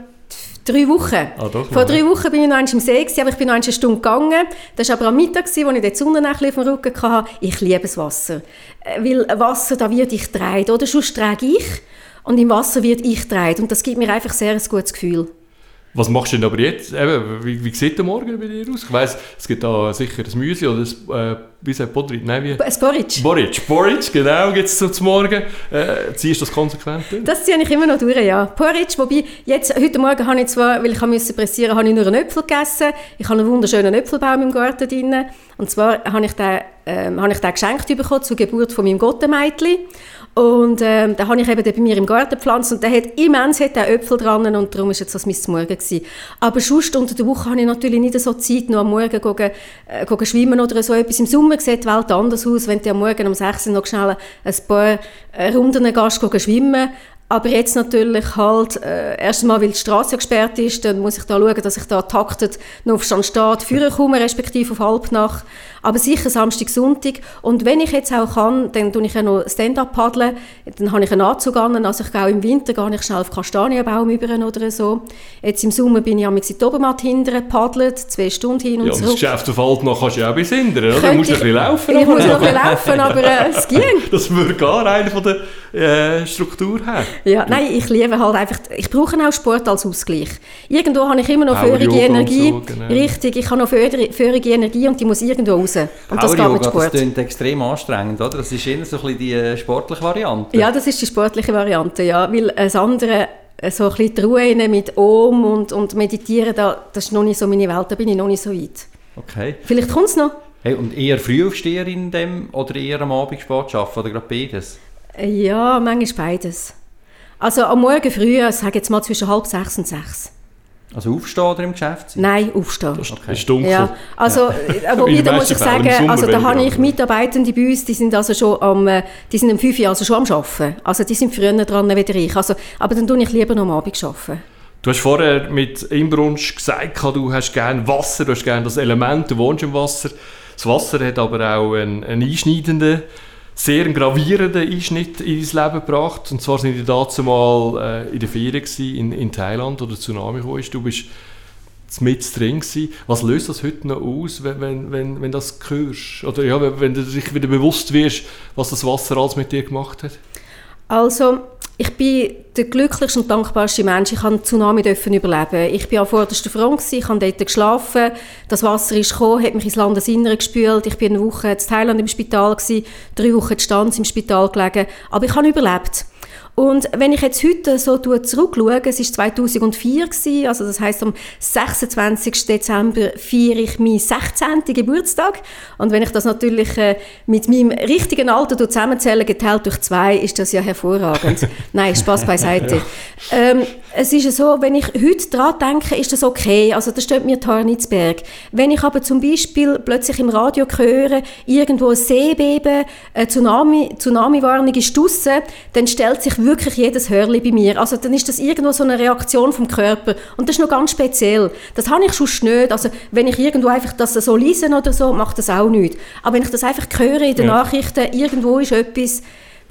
drei Wochen. Ah, doch, vor drei Wochen bin ich noch einmal im See, gewesen, aber ich bin noch eine Stunde gegangen. Das war aber am Mittag, als ich die Sonne ein auf dem Rücken hatte. Ich liebe das Wasser. Äh, Weil Wasser, da wird ich gedreht, oder? Sonst trage ich und im Wasser wird ich gedreht. Und das gibt mir einfach sehr ein gutes Gefühl. Was machst du denn aber jetzt? Eben, wie, wie sieht der Morgen bei dir aus? Ich weiss, es gibt da sicher ein Müsli oder ein, äh, wie sagt Podrit? Nein, wie? Ein Porridge. Porridge. Porridge, genau, gibt es so zum Morgen. Äh, ziehst du das konsequent durch? Das ziehe ich immer noch durch, ja. Porridge, wobei, jetzt, heute Morgen habe ich zwar, weil ich musste pressieren, habe ich nur einen Äpfel gegessen. Ich habe einen wunderschönen Äpfelbaum im Garten drin. Und zwar habe ich den, ähm, habe ich den geschenkt bekommen zur Geburt von meinem Gottemädchen. Und ähm, den habe ich eben bei mir im Garten gepflanzt und der hat immens hat der Äpfel dran und darum ist jetzt das mein Morgen gewesen. Aber sonst unter der Woche habe ich natürlich nicht so Zeit, noch am Morgen gehen, äh, gehen schwimmen oder so etwas. Im Sommer sieht die Welt anders aus, wenn du am Morgen um 6 Uhr noch schnell ein paar äh, Runden gehst, gehen schwimmen. Aber jetzt natürlich halt, äh, erst einmal, weil die Straße gesperrt ist, dann muss ich da schauen, dass ich da taktet noch auf Stand steht, führen komme, respektive auf halb nach. Aber sicher Samstag, Sonntag. Und wenn ich jetzt auch kann, dann tue ich ja noch Stand-up paddeln. Dann habe ich einen Anzug an, also ich gehe auch im Winter gehe ich schnell auf Kastanienbaum über oder so. Jetzt im Sommer bin ich am in die Obermatt hinterher paddelt, zwei Stunden hin und Ja, und das zurück. Geschäft auf Alt kannst du ja auch bis hindern, oder? Du musst ein ich- bisschen laufen. Ich muss noch ein bisschen laufen, aber äh, es ging. Das würde gar eine von der äh, Struktur her. Ja, nein, ich liebe halt einfach, ich brauche auch Sport als Ausgleich. Irgendwo habe ich immer noch Power feurige Yoga Energie. so, genau. Richtig, ich habe noch feurige feurige Energie und die muss irgendwo raus. Und das geht mit Yoga, das Sport. klingt extrem anstrengend, oder? Das ist eher so ein bisschen die äh, sportliche Variante. Ja, das ist die sportliche Variante, ja. Weil das andere, äh, so ein bisschen die Ruhe mit Om und, und Meditieren, da, das ist noch nicht so meine Welt, da bin ich noch nicht so weit. Okay. Vielleicht kommt es noch. Hey, und eher Frühaufsteher in dem oder eher am Abend Sport arbeiten oder gerade beides? Ja, manchmal beides. Also am Morgen früh, ich sage jetzt mal zwischen halb sechs und sechs. Also aufstehen oder im Geschäft sein? Nein, aufstehen. Es ist dunkel. Ja, also, äh, In wobei, den da muss ich sagen, also da habe ich Mitarbeitende bei uns, die sind also schon am, äh, die sind um 5 Uhr also schon am Arbeiten. Also die sind früher dran wie ich. Also, aber dann tue ich lieber noch am Abend arbeiten. Du hast vorher mit Imbrunsch gesagt, du hast gerne Wasser, du hast gerne das Element, du wohnst im Wasser. Das Wasser hat aber auch einen, einen einschneidenden, sehr gravierenden Einschnitt in dein Leben gebracht. Und zwar sind wir dazu mal äh, in der Ferien gewesen, in, in Thailand, wo der Tsunami kam. Du bist mit drin gewesen. Was löst das heute noch aus, wenn, wenn, wenn, wenn das hörst? Oder ja, wenn, wenn du dich wieder bewusst wirst, was das Wasser alles mit dir gemacht hat? Also, ich bin der glücklichste und dankbarste Mensch. Ich den Tsunami dürfen überleben. Ich war am vordersten Front, ich habe dort geschlafen. Das Wasser ist gekommen, hat mich ins Landesinnere gespült. Ich bin eine Woche in Thailand im Spital, drei Wochen in Stanz im Spital gelegen. Aber ich habe überlebt. Und wenn ich jetzt heute so zurückschaue, es war 2004, gewesen, also das heißt am 26. Dezember feiere ich meinen 16. Geburtstag. Und wenn ich das natürlich äh, mit meinem richtigen Alter zusammenzähle, geteilt durch zwei, ist das ja hervorragend. Nein, Spaß beiseite. ähm, es ist ja so, wenn ich heute daran denke, ist das okay. Also das steht mir die Haare nicht zu Berg. Wenn ich aber zum Beispiel plötzlich im Radio höre, irgendwo ein Seebeben, eine Tsunami, Tsunami-Warnung ist draussen, dann stellt sich wirklich jedes Hörli bei mir. Also dann ist das irgendwo so eine Reaktion vom Körper. Und das ist noch ganz speziell. Das habe ich schon nicht. Also wenn ich irgendwo einfach das so lese oder so, macht das auch nicht. Aber wenn ich das einfach höre in den Ja. Nachrichten, irgendwo ist etwas,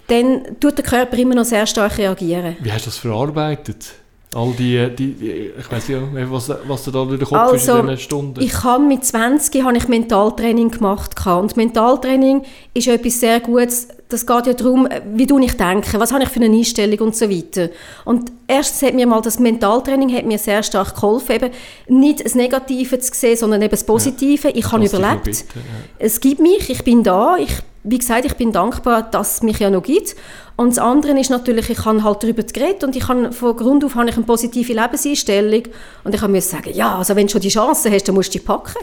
dann tut der Körper immer noch sehr stark reagieren. Wie hast du das verarbeitet? All die, die, ich weiß ja, was, was da durch den Kopf ist Also, in diesen Stunden. Ich habe mit 20 habe ich Mentaltraining gemacht und Mentaltraining ist etwas sehr Gutes. Das geht ja darum, wie du ich denke, was habe ich für eine Einstellung und so weiter. Und erstens hat mir mal das Mentaltraining hat mir sehr stark geholfen, eben nicht das Negative zu sehen, sondern eben das Positive. Ich habe überlebt. bitten, ja. Es gibt mich, ich bin da. Ich, wie gesagt, ich bin dankbar, dass es mich ja noch gibt. Und das andere ist natürlich, ich habe halt darüber geredet und ich habe, von Grund auf habe ich eine positive Lebenseinstellung und ich habe mir sagen, ja, also wenn du schon die Chance hast, dann musst du die packen.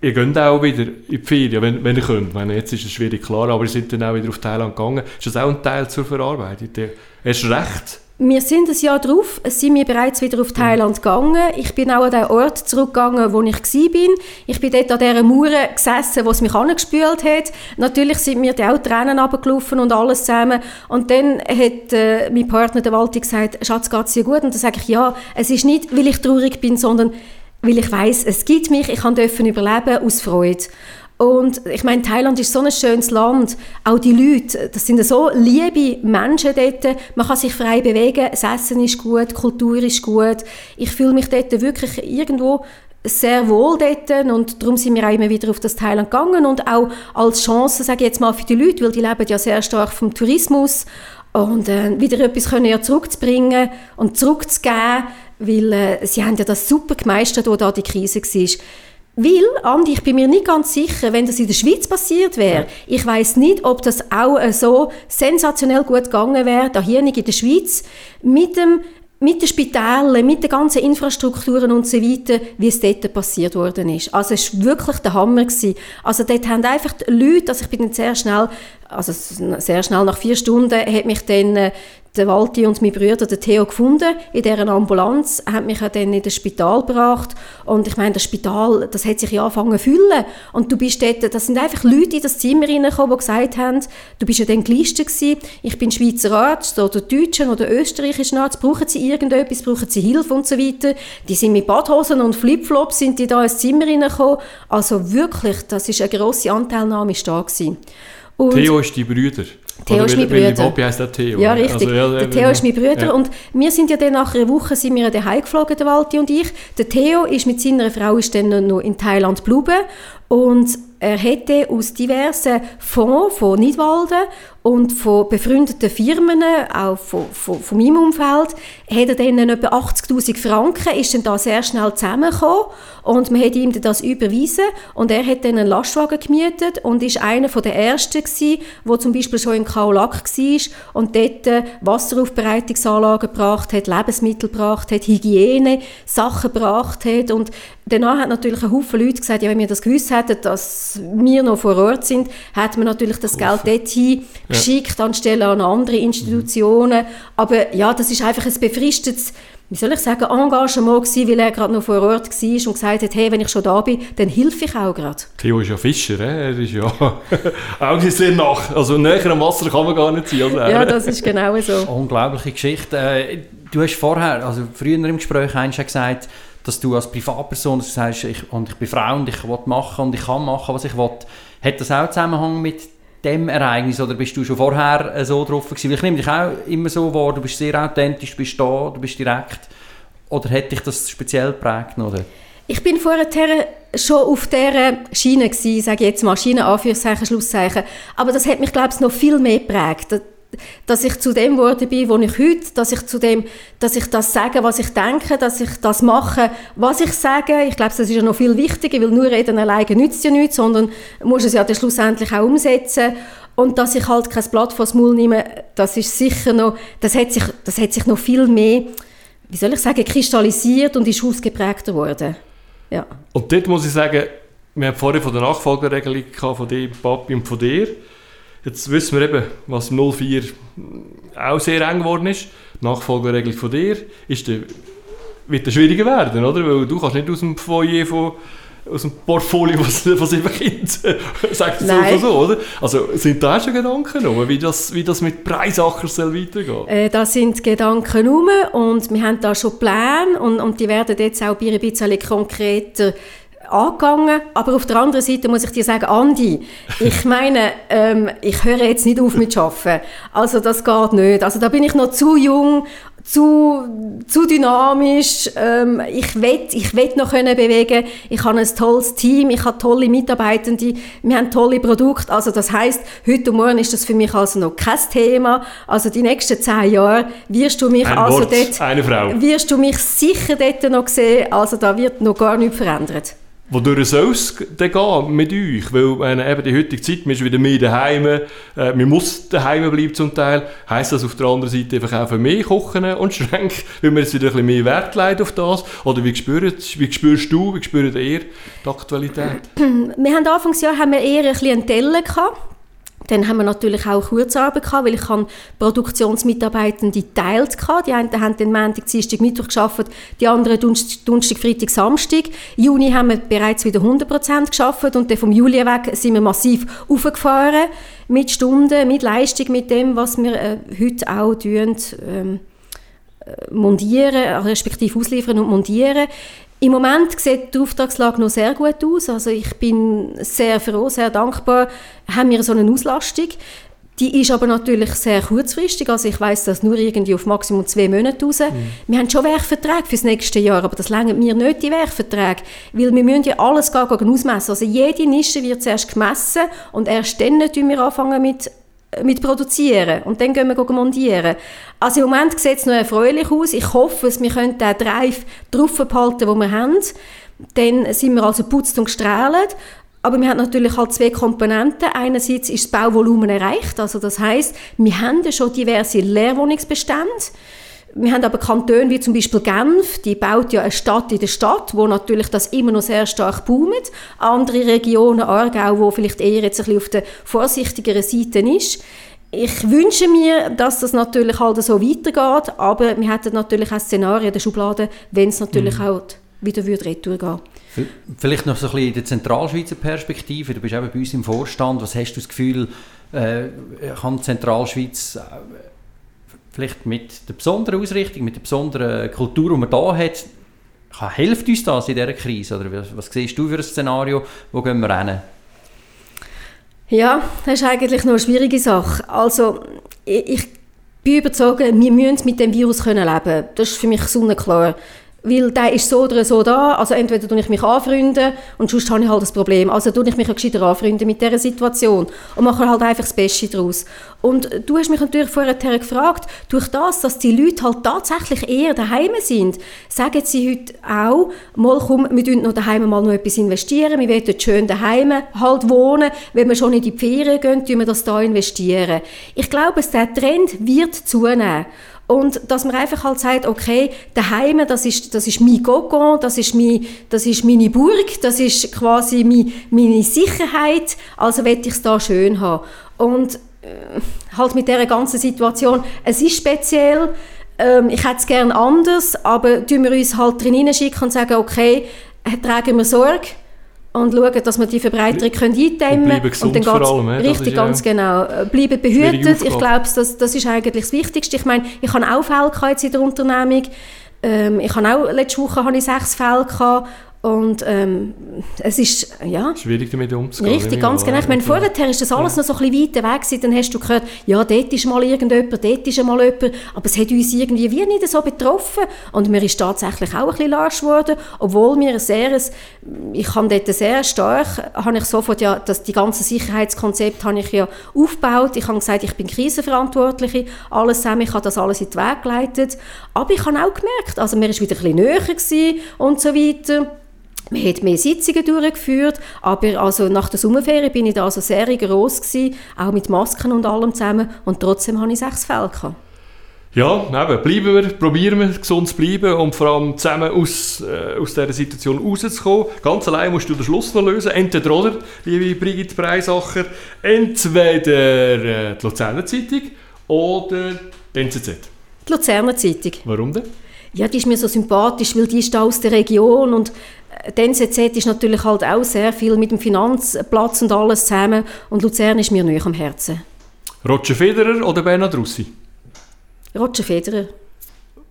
Ihr geht auch wieder in die Ferien, wenn, wenn ihr könnt. Meine, jetzt ist es schwierig, klar, aber ihr seid dann auch wieder auf Thailand gegangen. Ist das auch ein Teil zur Verarbeitung? Hast recht? Wir sind ein Jahr drauf, sind wir bereits wieder auf Thailand gegangen. Ich bin auch an den Ort zurückgegangen, wo ich war. Ich bin dort an dieser Mauer gesessen, wo es mich angespült hat. Natürlich sind mir auch Tränen runtergelaufen und alles zusammen. Und dann hat äh, mein Partner, der Walti, gesagt, Schatz, geht es dir gut? Und dann sage ich, ja, es ist nicht, weil ich traurig bin, sondern weil ich weiß, es gibt mich, ich kann dürfen überleben aus Freude. Und ich meine, Thailand ist so ein schönes Land. Auch die Leute, das sind so liebe Menschen dort. Man kann sich frei bewegen, das Essen ist gut, die Kultur ist gut. Ich fühle mich dort wirklich irgendwo sehr wohl dort und darum sind wir auch immer wieder auf das Thailand gegangen und auch als Chance, sage ich jetzt mal, für die Leute, weil die leben ja sehr stark vom Tourismus und äh, wieder etwas können ja zurückzubringen und zurückzugeben, weil äh, sie haben ja das super gemeistert, wo da die Krise war. Weil, Andi, ich bin mir nicht ganz sicher, wenn das in der Schweiz passiert wäre, ich weiß nicht, ob das auch äh, so sensationell gut gegangen wäre, da hier nicht in der Schweiz, mit dem mit den Spitälern, mit den ganzen Infrastrukturen und so weiter, wie es dort passiert worden ist. Also es war wirklich der Hammer. Gewesen. Also dort haben einfach die Leute, also ich bin dann sehr schnell, also sehr schnell nach vier Stunden, hat mich dann äh, der Walti und mein Bruder, der Theo, gefunden in dieser Ambulanz, haben mich dann in das Spital gebracht und ich meine, das Spital, das hat sich ja angefangen zu füllen und du bist dort, das sind einfach Leute in das Zimmer reingekommen, die gesagt haben, du bist ja dann gelistet gewesen, ich bin Schweizer Arzt oder Deutschen oder österreichischen Arzt, brauchen sie irgendetwas, brauchen sie Hilfe und so weiter. Die sind mit Badhosen und Flipflops sind die da ins Zimmer reingekommen. Also wirklich, das ist eine grosse Anteilnahme da gewesen. Und Theo ist die Brüder. Theo ist mein Bruder. Bobby heisst der Theo. Ja, richtig. Also, ja, der Theo ist mein Bruder. Ja. Und wir sind ja dann nach einer Woche sind wir daheim geflogen, der Walti und ich. Der Theo ist mit seiner Frau ist dann noch in Thailand geblieben. Und er hätte aus diversen Fonds von Nidwalden und von befreundeten Firmen, auch von, von, von meinem Umfeld, hat er dann etwa 80'000 Franken, ist dann da sehr schnell zusammengekommen. Und man hat ihm das überwiesen und er hat dann einen Lastwagen gemietet und ist einer der ersten der zum Beispiel schon in Kaolack war und dort Wasseraufbereitungsanlagen gebracht hat, Lebensmittel gebracht hat, Hygiene, Sachen gebracht hat. Und danach hat natürlich ein Haufen Leute gesagt, ja, wenn wir das gewusst hätten, dass wir noch vor Ort sind, hätten wir natürlich das Geld dorthin geschickt, ja. anstelle an andere Institutionen. Aber ja, das ist einfach ein befristetes wie soll ich sagen, Engagement gewesen, weil er gerade noch vor Ort war und gesagt hat, hey, wenn ich schon da bin, dann helfe ich auch gerade. Theo ist ja Fischer, er ist ja auch sehr nach, also näher am Wasser kann man gar nicht sein als er. Ja, das ist genau so. Unglaubliche Geschichte. Äh, du hast vorher, also früher im Gespräch gesagt, dass du als Privatperson sagst, ich, und ich bin Frau und ich will machen und ich kann machen, was ich will. Hat das auch Zusammenhang mit dem Ereignis oder bist du schon vorher äh, so drauf gewesen? Ich nehme dich auch immer so wahr, du bist sehr authentisch, du bist da, du bist direkt. Oder hätte dich das speziell geprägt? Oder? Ich bin vorher schon auf dieser Schiene gewesen, sage ich jetzt mal, Schiene, Anführungszeichen, Schlusszeichen. Aber das hat mich, glaube ich, noch viel mehr geprägt dass ich zu dem geworden bin, wo ich heute, dass ich zu dem, dass ich das sage, was ich denke, dass ich das mache, was ich sage. Ich glaube, das ist ja noch viel wichtiger, weil nur reden alleine nützt ja nichts, sondern muss es ja dann schlussendlich auch umsetzen. Und dass ich halt kein Blatt vor Maul nehme, das ist sicher noch, das hat sich, das hat sich noch viel mehr, wie soll ich sagen, kristallisiert und ist ausgeprägter geworden. Ja. Und dort muss ich sagen, wir haben vorhin von der Nachfolgeregelung von dir, Papi und von dir. Jetzt wissen wir eben, was im 04 auch sehr eng geworden ist. Die Nachfolgeregelung von dir ist der, wird schwieriger werden, oder? Weil du kannst nicht aus dem Foyer von aus dem Portfolio von, sieben Kindern, sagt es so, oder? Also sind da schon Gedanken genommen, wie das, wie das mit Preisacher soll weitergehen? Äh, da sind Gedanken herum und wir haben da schon Pläne und, und die werden jetzt auch ein bisschen konkreter angegangen. Aber auf der anderen Seite muss ich dir sagen, Andi, ich meine, ähm, ich höre jetzt nicht auf mit Arbeiten. Also das geht nicht. Also da bin ich noch zu jung, zu, zu dynamisch. Ähm, ich will ich will noch können bewegen. Ich habe ein tolles Team, ich habe tolle Mitarbeitende, wir haben tolle Produkte. Also das heißt, heute und morgen ist das für mich also noch kein Thema. Also die nächsten zehn Jahre wirst du mich Ein also Wort, dort, wirst du mich sicher dort noch sehen. Also da wird noch gar nichts verändert. Wodurch es denn gehen mit euch? Weil äh, eben die heutige Zeit, man ist wieder mehr daheim, äh, man muss daheim bleiben zum Teil. Heisst das auf der anderen Seite einfach auch für mehr kochen und Schränke, weil man jetzt wieder ein mehr Wert legt auf das? Oder wie spürst, wie spürst du, wie spürt ihr die Aktualität? Wir haben Anfangsjahr haben wir eher ein bisschen gehabt. Dann haben wir natürlich auch Kurzarbeit gehabt, weil ich habe Produktionsmitarbeitende geteilt hatte. Die einen haben den Montag, Dienstag, Mittwoch geschafft, die anderen Donnerstag, Freitag, Samstag. Im Juni haben wir bereits wieder 100% geschafft und dann vom Juli weg sind wir massiv aufgefahren mit Stunden, mit Leistung, mit dem, was wir äh, heute auch tun, ähm, äh, montieren, respektive ausliefern und montieren. Im Moment sieht die Auftragslage noch sehr gut aus. Also ich bin sehr froh, sehr dankbar, haben wir so eine Auslastung. Die ist aber natürlich sehr kurzfristig. Also ich weiß das nur irgendwie auf Maximum zwei Monate raus. Mhm. Wir haben schon Werkverträge fürs nächste Jahr, aber das längert mir nicht, die Werkverträge. Weil wir müssen ja alles gar ausmessen. Also jede Nische wird zuerst gemessen und erst dann tun wir anfangen mit mit produzieren und dann gehen wir montieren. Also im Moment sieht es noch erfreulich aus. Ich hoffe, wir können den Drive drauf behalten, den wir haben. Dann sind wir also putzt und gestrahlt. Aber wir haben natürlich halt zwei Komponenten. Einerseits ist das Bauvolumen erreicht. Also das heißt, wir haben ja schon diverse Leerwohnungsbestände. Wir haben aber Kantone wie zum Beispiel Genf, die baut ja eine Stadt in der Stadt, wo natürlich das immer noch sehr stark boomt. Andere Regionen, Aargau, wo vielleicht eher jetzt ein bisschen auf der vorsichtigeren Seite ist. Ich wünsche mir, dass das natürlich halt so weitergeht, aber wir hätten natürlich auch Szenarien in der Schublade, wenn es natürlich mhm. auch wieder würde retour gehen Vielleicht noch so ein bisschen in der Zentralschweizer Perspektive. Du bist eben bei uns im Vorstand. Was hast du das Gefühl, äh, kann die Zentralschweiz vielleicht mit der besonderen Ausrichtung, mit der besonderen Kultur, die man da hat, hilft uns das in dieser Krise? Oder was, was siehst du für ein Szenario? Wo gehen wir hin? Ja, das ist eigentlich noch eine schwierige Sache. Also, ich, ich bin überzeugt, wir müssen mit dem Virus leben können. Das ist für mich sonnenklar weil der ist so oder so da, also entweder tue ich mich anfreunden und sonst habe ich halt das Problem. Also tue ich mich gescheiter anfreunden mit dieser Situation und mache halt einfach das Beste daraus. Und du hast mich natürlich vorher gefragt, durch das, dass die Leute halt tatsächlich eher daheim sind, sagen sie heute auch, mal komm, wir tun noch daheim mal noch etwas investieren, wir wollen schön daheim halt wohnen, wenn wir schon in die Ferien gehen, tun wir das da investieren. Ich glaube, der Trend wird zunehmen. Und dass man einfach halt sagt, okay, daheim, das ist, das ist mein Gogon, das ist, mein, das ist meine Burg, das ist quasi mein, meine Sicherheit, also will ich es da schön haben. Und äh, halt mit dieser ganzen Situation, es ist speziell, ähm, ich hätte es gerne anders, aber tun wir uns halt drin schicken und sagen, okay, tragen wir Sorge, und schauen, dass wir die Verbreiterung können eindämmen können. Und, und dann vor allem, Richtig, ganz genau. Äh, bleiben behütet. Ich glaube, das, das ist eigentlich das Wichtigste. Ich meine, ich habe auch Fälle in der Unternehmung. Ähm, ich habe auch, letzte Woche hatte ich sechs Fälle gehabt, und ähm, es ist, ja... Schwierig damit umzugehen. Richtig, ganz genau. Ich meine, vorher ist das alles ja. noch so ein bisschen weiter weg gewesen. Dann hast du gehört, ja, dort ist mal irgendjemand, dort ist mal jemand. Aber es hat uns irgendwie wie nicht so betroffen. Und mir ist tatsächlich auch ein bisschen lasch geworden. Obwohl mir sehr, ich habe dort sehr stark, habe ich sofort ja, das, die ganze Sicherheitskonzept habe ich ja aufgebaut. Ich habe gesagt, ich bin Krisenverantwortliche, alles zusammen, ich habe das alles in den Weg geleitet. Aber ich habe auch gemerkt, also mir ist wieder ein bisschen näher gewesen und so weiter. Man hat mehr Sitzungen durchgeführt, aber also nach der Sommerferien bin ich da also sehr rigoros gewesen, auch mit Masken und allem zusammen und trotzdem hatte ich sechs Fälle. Gehabt. Ja, eben, bleiben wir, probieren wir gesund zu bleiben und vor allem zusammen aus, äh, aus dieser Situation rauszukommen. Ganz allein musst du den Schluss noch lösen. Entweder oder, liebe Brigitte Breisacher, entweder äh, die Luzerner Zeitung oder die NZZ. Die Luzerner Zeitung. Warum denn? Ja, die ist mir so sympathisch, weil die ist aus der Region und die NZZ ist natürlich halt auch sehr viel mit dem Finanzplatz und alles zusammen und Luzern ist mir näher am Herzen. Roger Federer oder Bernhard Russi? Roger Federer.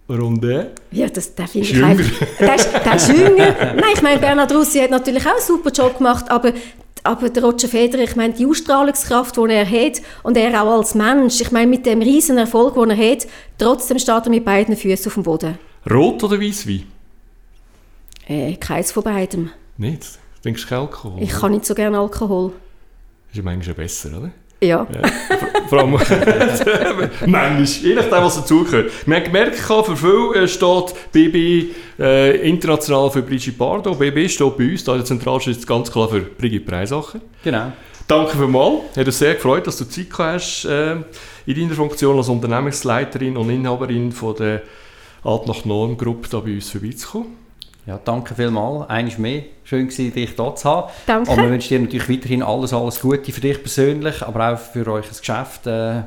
Warum der? Ja, das, der finde ich einfach... Der ist, der ist jünger. Nein, ich meine, Bernhard Russi hat natürlich auch einen super Job gemacht, aber aber der Roger Federer, ich meine, die Ausstrahlungskraft, die er hat und er auch als Mensch, ich meine, mit dem riesen Erfolg, den er hat, trotzdem steht er mit beiden Füßen auf dem Boden. Rot oder Weißwein? Äh, keins von beidem. Nicht? Du trinkst keinen Alkohol? Ich kann nicht so gerne Alkohol. Ist ja manchmal besser, oder? Ja. Vor allem, manchmal, je nachdem, was dazugehört. Wir haben gemerkt, für viele äh, steht BB äh, international für Brigitte Bardot. BB steht bei uns, da der Zentralstelle ganz klar für Brigitte Preisacher. Genau. Danke vielmals. Hat uns sehr gefreut, dass du Zeit hast äh, in deiner Funktion als Unternehmensleiterin und Inhaberin von der Alt nach Norm Gruppe da bei uns vorbeizukommen. Ja, danke vielmals. Eines mehr. Schön gewesen, dich hier zu haben. Danke. Und wir wünschen dir natürlich weiterhin alles, alles Gute für dich persönlich, aber auch für euch Geschäft, äh, äh,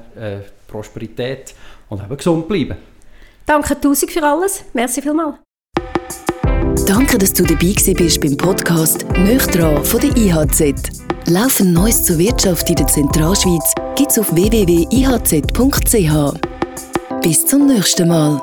Prosperität und eben gesund bleiben. Danke tausend für alles. Merci vielmals. Danke, dass du dabei bist beim Podcast «Nöchtran» von der IHZ. Laufend Neues zur Wirtschaft in der Zentralschweiz gibt's auf www.ihz.ch. Bis zum nächsten Mal.